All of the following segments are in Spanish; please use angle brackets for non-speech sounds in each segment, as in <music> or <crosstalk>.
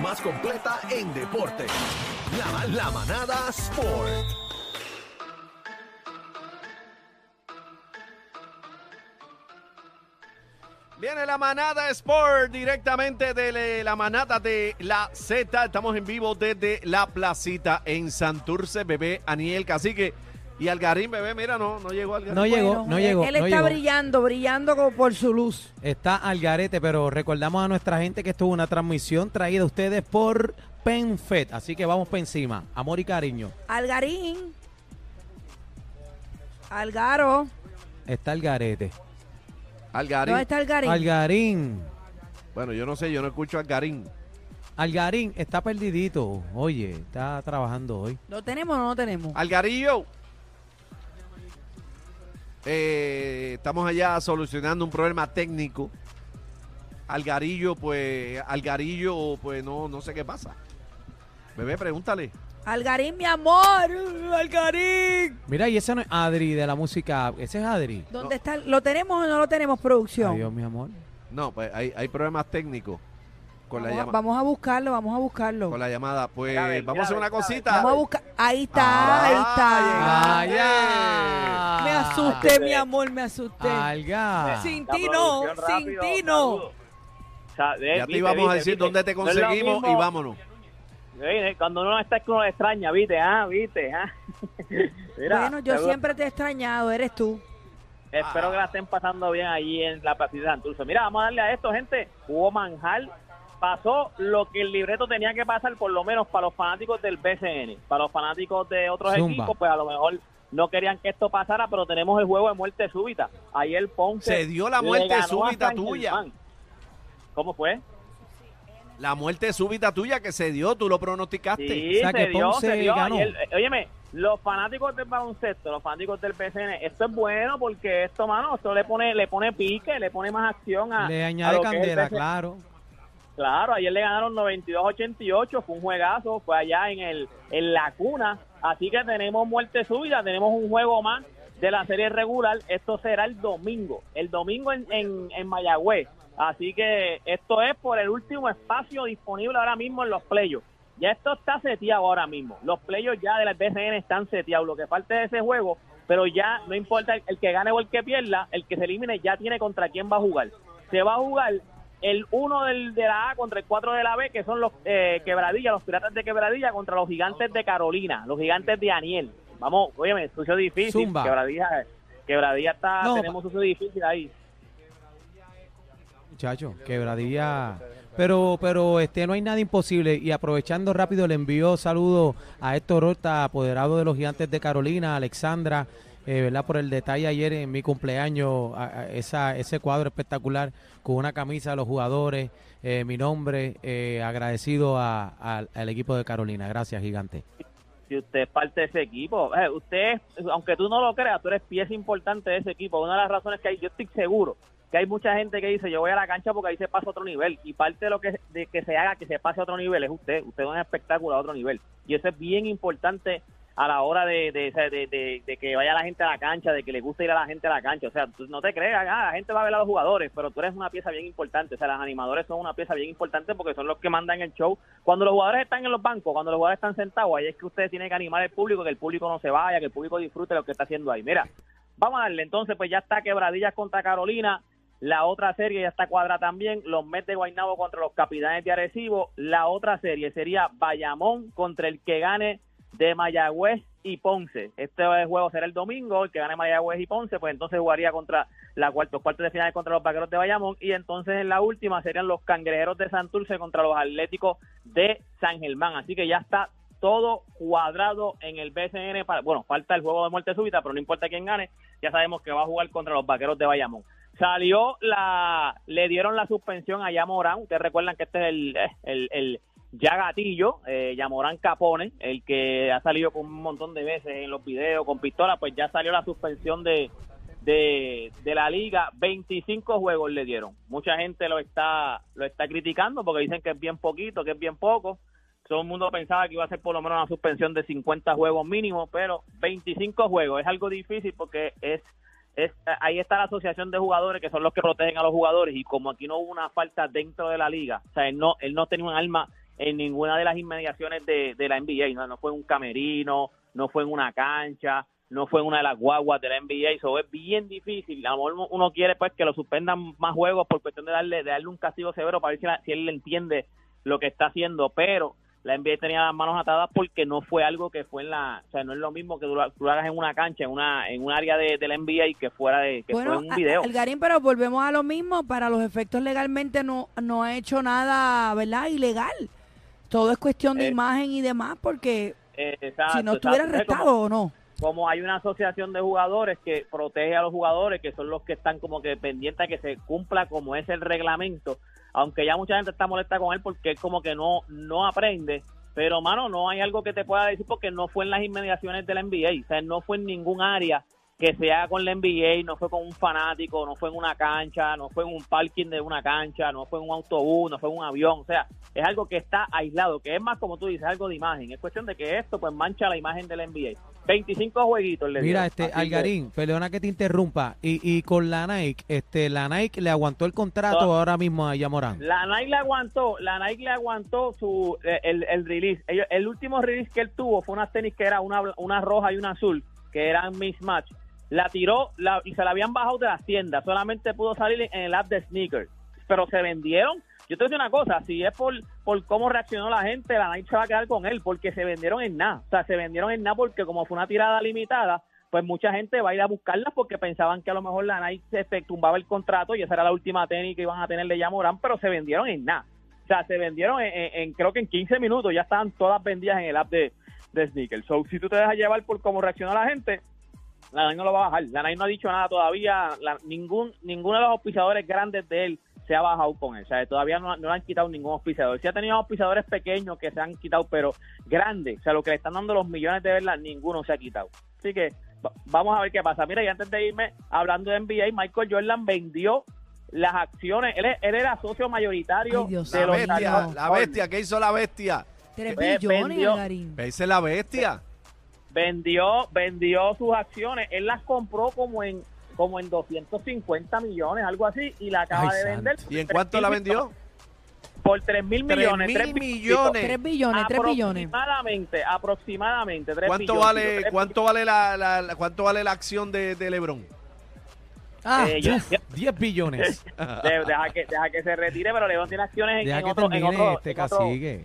más completa en deporte. La, la manada Sport. Viene la manada Sport directamente de la manada de la Z. Estamos en vivo desde la placita en Santurce, bebé Aniel Cacique. Y Algarín, bebé, mira, no, no llegó Algarín. No llegó, no llegó. Él está llegó. brillando, brillando como por su luz. Está al garete, pero recordamos a nuestra gente que esto es una transmisión traída a ustedes por PenFed. Así que vamos para encima. Amor y cariño. Algarín. Algaro. Está el garete. Algarín. ¿Dónde está Algarín? Algarín. Bueno, yo no sé, yo no escucho a Algarín. Algarín está perdidito. Oye, está trabajando hoy. ¿Lo tenemos o no lo tenemos? Algarillo. Eh, estamos allá solucionando un problema técnico. Algarillo, pues, Algarillo, pues no, no sé qué pasa. Bebé, pregúntale. Algarín, mi amor. Algarín. Mira, y ese no es Adri de la música. Ese es Adri. ¿Dónde está? ¿Lo tenemos o no lo tenemos, producción? Adiós, mi amor. No, pues hay, hay problemas técnicos con la, Vamos, a, llama- vamos a buscarlo, vamos a buscarlo. con la llamada. Pues vamos a hacer una cosita. Vamos a buscar. Ahí está, Ah, ahí está. Ah. Me asusté, mi amor, me asusté. Alga. Sin La ti no, sin ti no. Ya te viste, íbamos a decir viste. dónde te No conseguimos y vámonos. Cuando uno está que uno extraña, viste, ah, viste, ah. <laughs> Mira, Bueno, yo seguro- siempre te he extrañado, eres tú. Espero que la estén pasando bien allí en la Plaza de Santurce. Mira, vamos a darle a esto, gente. Hubo manjar. Pasó lo que el libreto tenía que pasar, por lo menos para los fanáticos del BCN. Para los fanáticos de otros Zumba. equipos, pues a lo mejor no querían que esto pasara, pero tenemos el juego de muerte súbita. Ayer Ponce. Se dio la muerte a súbita tuya. Germán. ¿Cómo fue? La muerte súbita tuya que se dio, tú lo pronosticaste. Sí, O sea, se que dio, Ponce se dio. ganó. Ayer, eh, óyeme, los fanáticos del baloncesto, los fanáticos del PCN, esto es bueno porque esto, mano, esto le pone, le pone pique, le pone más acción a. Le a añade lo que es el candela, claro. Claro, ayer le ganaron 92-88, fue un juegazo, fue allá en el en la cuna, así que tenemos muerte súbita, tenemos un juego más de la serie regular, esto será el domingo, el domingo en, en, en Mayagüez, así que esto es por el último espacio disponible ahora mismo en los playos. Ya esto está seteado ahora mismo, los playos ya de la BCN están seteados, lo que falta es ese juego, pero ya no importa el que gane o el que pierda, el que se elimine ya tiene contra quién va a jugar. Se va a jugar el 1 del, de la A contra el 4 de la B, que son los eh, Quebradilla, los Piratas de Quebradilla contra los Gigantes de Carolina, los Gigantes de Aniel. Vamos, óyeme, sucio difícil. Zumba. Quebradilla, Quebradilla está, No, tenemos sucio difícil ahí. Muchacho, quebradilla. Pero, pero este no hay nada imposible. Y aprovechando rápido, le envío saludos a Héctor Horta, apoderado de los gigantes de Carolina, a Alexandra, eh, ¿verdad? Por el detalle ayer en mi cumpleaños, esa, ese cuadro espectacular con una camisa de los jugadores, eh, mi nombre, eh, agradecido a- al equipo de Carolina. Gracias, gigante. Si usted es parte de ese equipo, eh, usted, aunque tú no lo creas, tú eres pieza importante de ese equipo. Una de las razones que hay, yo estoy seguro que hay mucha gente que dice, yo voy a la cancha porque ahí se pasa a otro nivel. Y parte de lo que, de que se haga que se pase a otro nivel es usted. Usted es un espectáculo a otro nivel. Y eso es bien importante a la hora de, que vaya la gente a la cancha, de que le guste ir a la gente a la cancha. O sea, tú no te creas, ah, la gente va a ver a los jugadores, pero tú eres una pieza bien importante. O sea, los animadores son una pieza bien importante porque son los que mandan el show. Cuando los jugadores están en los bancos, cuando los jugadores están sentados, ahí es que usted tiene que animar al público, que el público no se vaya, que el público disfrute lo que está haciendo ahí. Mira, vamos a darle. Entonces, pues ya está Quebradillas contra Carolina. La otra serie ya está cuadrada también. Los Mets de Guaynabo contra los Capitanes de Arecibo. La otra serie sería Bayamón contra el que gane de Mayagüez y Ponce. Este juego será el domingo. El que gane Mayagüez y Ponce, pues entonces jugaría contra la cuartos cuartos de final contra los Vaqueros de Bayamón. Y entonces en la última serían los Cangrejeros de Santurce contra los Atléticos de San Germán. Así que ya está todo cuadrado en el BCN. Para, bueno, falta el juego de muerte súbita, pero no importa quién gane, ya sabemos que va a jugar contra los Vaqueros de Bayamón. Salió la, le dieron la suspensión a Yamorán. Ustedes recuerdan que este es el, el ya gatillo, eh, Yamorán Capone, el que ha salido con un montón de veces en los videos con pistola, pues ya salió la suspensión de, de, de la liga. 25 juegos le dieron. Mucha gente lo está, lo está criticando porque dicen que es bien poquito, que es bien poco. Todo el mundo pensaba que iba a ser por lo menos una suspensión de 50 juegos mínimo, pero 25 juegos es algo difícil porque es es, ahí está la asociación de jugadores que son los que protegen a los jugadores y como aquí no hubo una falta dentro de la liga, o sea, él no, él no tenía un arma en ninguna de las inmediaciones de, de la NBA. No, no fue en un camerino, no fue en una cancha, no fue en una de las guaguas de la NBA. Eso es bien difícil. A lo mejor uno quiere pues que lo suspendan más juegos por cuestión de darle, de darle un castigo severo para ver si, la- si él entiende lo que está haciendo, pero la NBA tenía las manos atadas porque no fue algo que fue en la, o sea, no es lo mismo que tú, lo- hagas en una cancha, en una en un área de, de la NBA que fuera de que Bueno, fue en un video. Algarín, pero volvemos a lo mismo. Para los efectos legalmente no, no ha hecho nada, ¿verdad? Ilegal. Todo es cuestión de Eh, imagen y demás, porque Eh, exacto, si no estuviera. Es arrestado o no. como hay una asociación de jugadores que protege a los jugadores, que son los que están como que pendientes a que se cumpla como es el reglamento, aunque ya mucha gente está molesta con él porque él como que no, no aprende, pero mano, no hay algo que te pueda decir porque no fue en las inmediaciones de la NBA, o sea, no fue en ningún área que se haga con la NBA, no fue con un fanático, no fue en una cancha, no fue en un parking de una cancha, no fue en un autobús, no fue en un avión, o sea, es algo que está aislado, que es más como tú dices, algo de imagen, es cuestión de que esto pues mancha la imagen de la NBA. 25 jueguitos le Mira, este así que- Algarín, perdona que te interrumpa. Y, y con la Nike, este, la Nike le aguantó el contrato ahora mismo a Yamorán. La Nike le aguantó, la Nike le aguantó su eh, el, el release. Ellos- el último release que él tuvo fue unas tenis que era una, una roja y una azul, que eran mismatch. La tiró la, y se la habían bajado de las tiendas. Solamente pudo salir en el app de sneakers. Pero se vendieron. Yo te decir una cosa, si es por, por cómo reaccionó la gente, la Nike se va a quedar con él, porque se vendieron en nada. O sea, se vendieron en nada porque como fue una tirada limitada, pues mucha gente va a ir a buscarlas porque pensaban que a lo mejor la Nike se tumbaba el contrato y esa era la última tenis que iban a tener de Yamorán, pero se vendieron en nada. O sea, se vendieron en, en- en- creo que en 15 minutos ya estaban todas vendidas en el app de, de Sneakers. So, si tú te dejas llevar por cómo reacciona la gente, la Nike no lo va a bajar. La Nike no ha dicho nada todavía. La- ningún ninguno de los auspiciadores grandes de él se ha bajado con él. O sea, todavía no, no le han quitado ningún auspiciador. Sí ha tenido auspiciadores pequeños que se han quitado, pero grandes. O sea, lo que le están dando los millones de verlas, ninguno se ha quitado. Así que va- vamos a ver qué pasa. Mira, y antes de irme, hablando de NBA, Michael Jordan vendió las acciones. Él, él era socio mayoritario Ay, Dios de La los bestia, la bestia, ¿qué hizo la bestia? Tres Eh, billones, Algarín. Esa es la bestia. Vendió vendió sus acciones él las compró como en como en 250 millones algo así y la acaba Ay, de vender. ¿Y en cuánto la vendió? por 3 mil Tres millones mil tres millones. Tres billones, tres billones. aproximadamente aproximadamente tres ¿Cuánto billones, vale, cuánto vale la, la- la- cuánto vale la acción de, de LeBron? Ah, Eh, yo- uf, 10 billones. <laughs> de- deja que deja que se retire pero LeBron tiene acciones en, Deja en que otro, en termine otro- este en otro- cacique.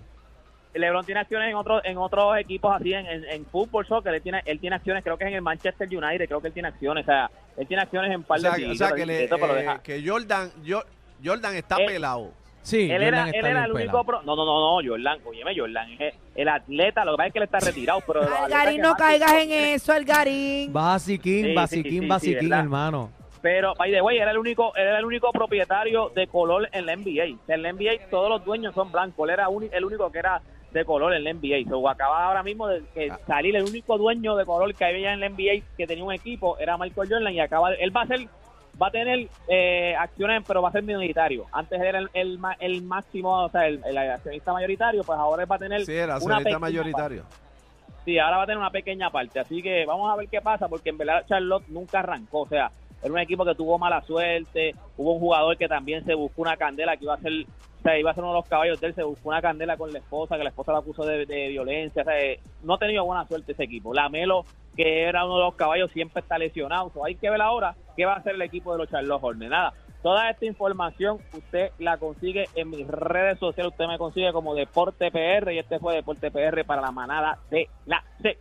LeBron tiene acciones en otros en otros equipos así en, en, en fútbol soccer él tiene él tiene acciones creo que es en el Manchester United creo que él tiene acciones o sea él tiene acciones en par O de sea, que- o sea, que, le- eh, deja- que Jordan, yo- Jordan está Eh, pelado. Sí, él era, Jordan él era el único pro- no no no no Jordan óyeme Jordan es el atleta lo que pasa es que él está retirado pero de Algarín, no caigas en eso, Algarín. Basiquín, Sí, basiquín, sí, sí, sí, basiquín, hermano. pero by the way era el único él era el único propietario de color en la NBA en la NBA todos los dueños son blancos él era el único que era de color en la NBA so, acaba ahora mismo de que Ah. salir el único dueño de color que había en la NBA que tenía un equipo era Michael Jordan y acaba él va a ser va a tener eh, acciones pero va a ser minoritario antes era el, el, el máximo o sea el, el accionista mayoritario pues ahora él va a tener Sí, una accionista mayoritario. Sí, ahora va a tener una pequeña parte. Así que vamos a ver qué pasa, porque en verdad Charlotte nunca arrancó. O sea, era un equipo que tuvo mala suerte. Hubo un jugador que también se buscó una candela que iba a ser, o sea, iba a ser uno de los caballos de él. Se buscó una candela con la esposa, que la esposa lo acusó de, de violencia. O sea, eh, no ha tenido buena suerte ese equipo. La Melo, que era uno de los caballos, siempre está lesionado. Hay que ver ahora qué va a hacer el equipo de los Charlotte Hornets. Nada. Toda esta información usted la consigue en mis redes sociales. Usted me consigue como Deporte PR y este fue Deporte PR para la manada de la C.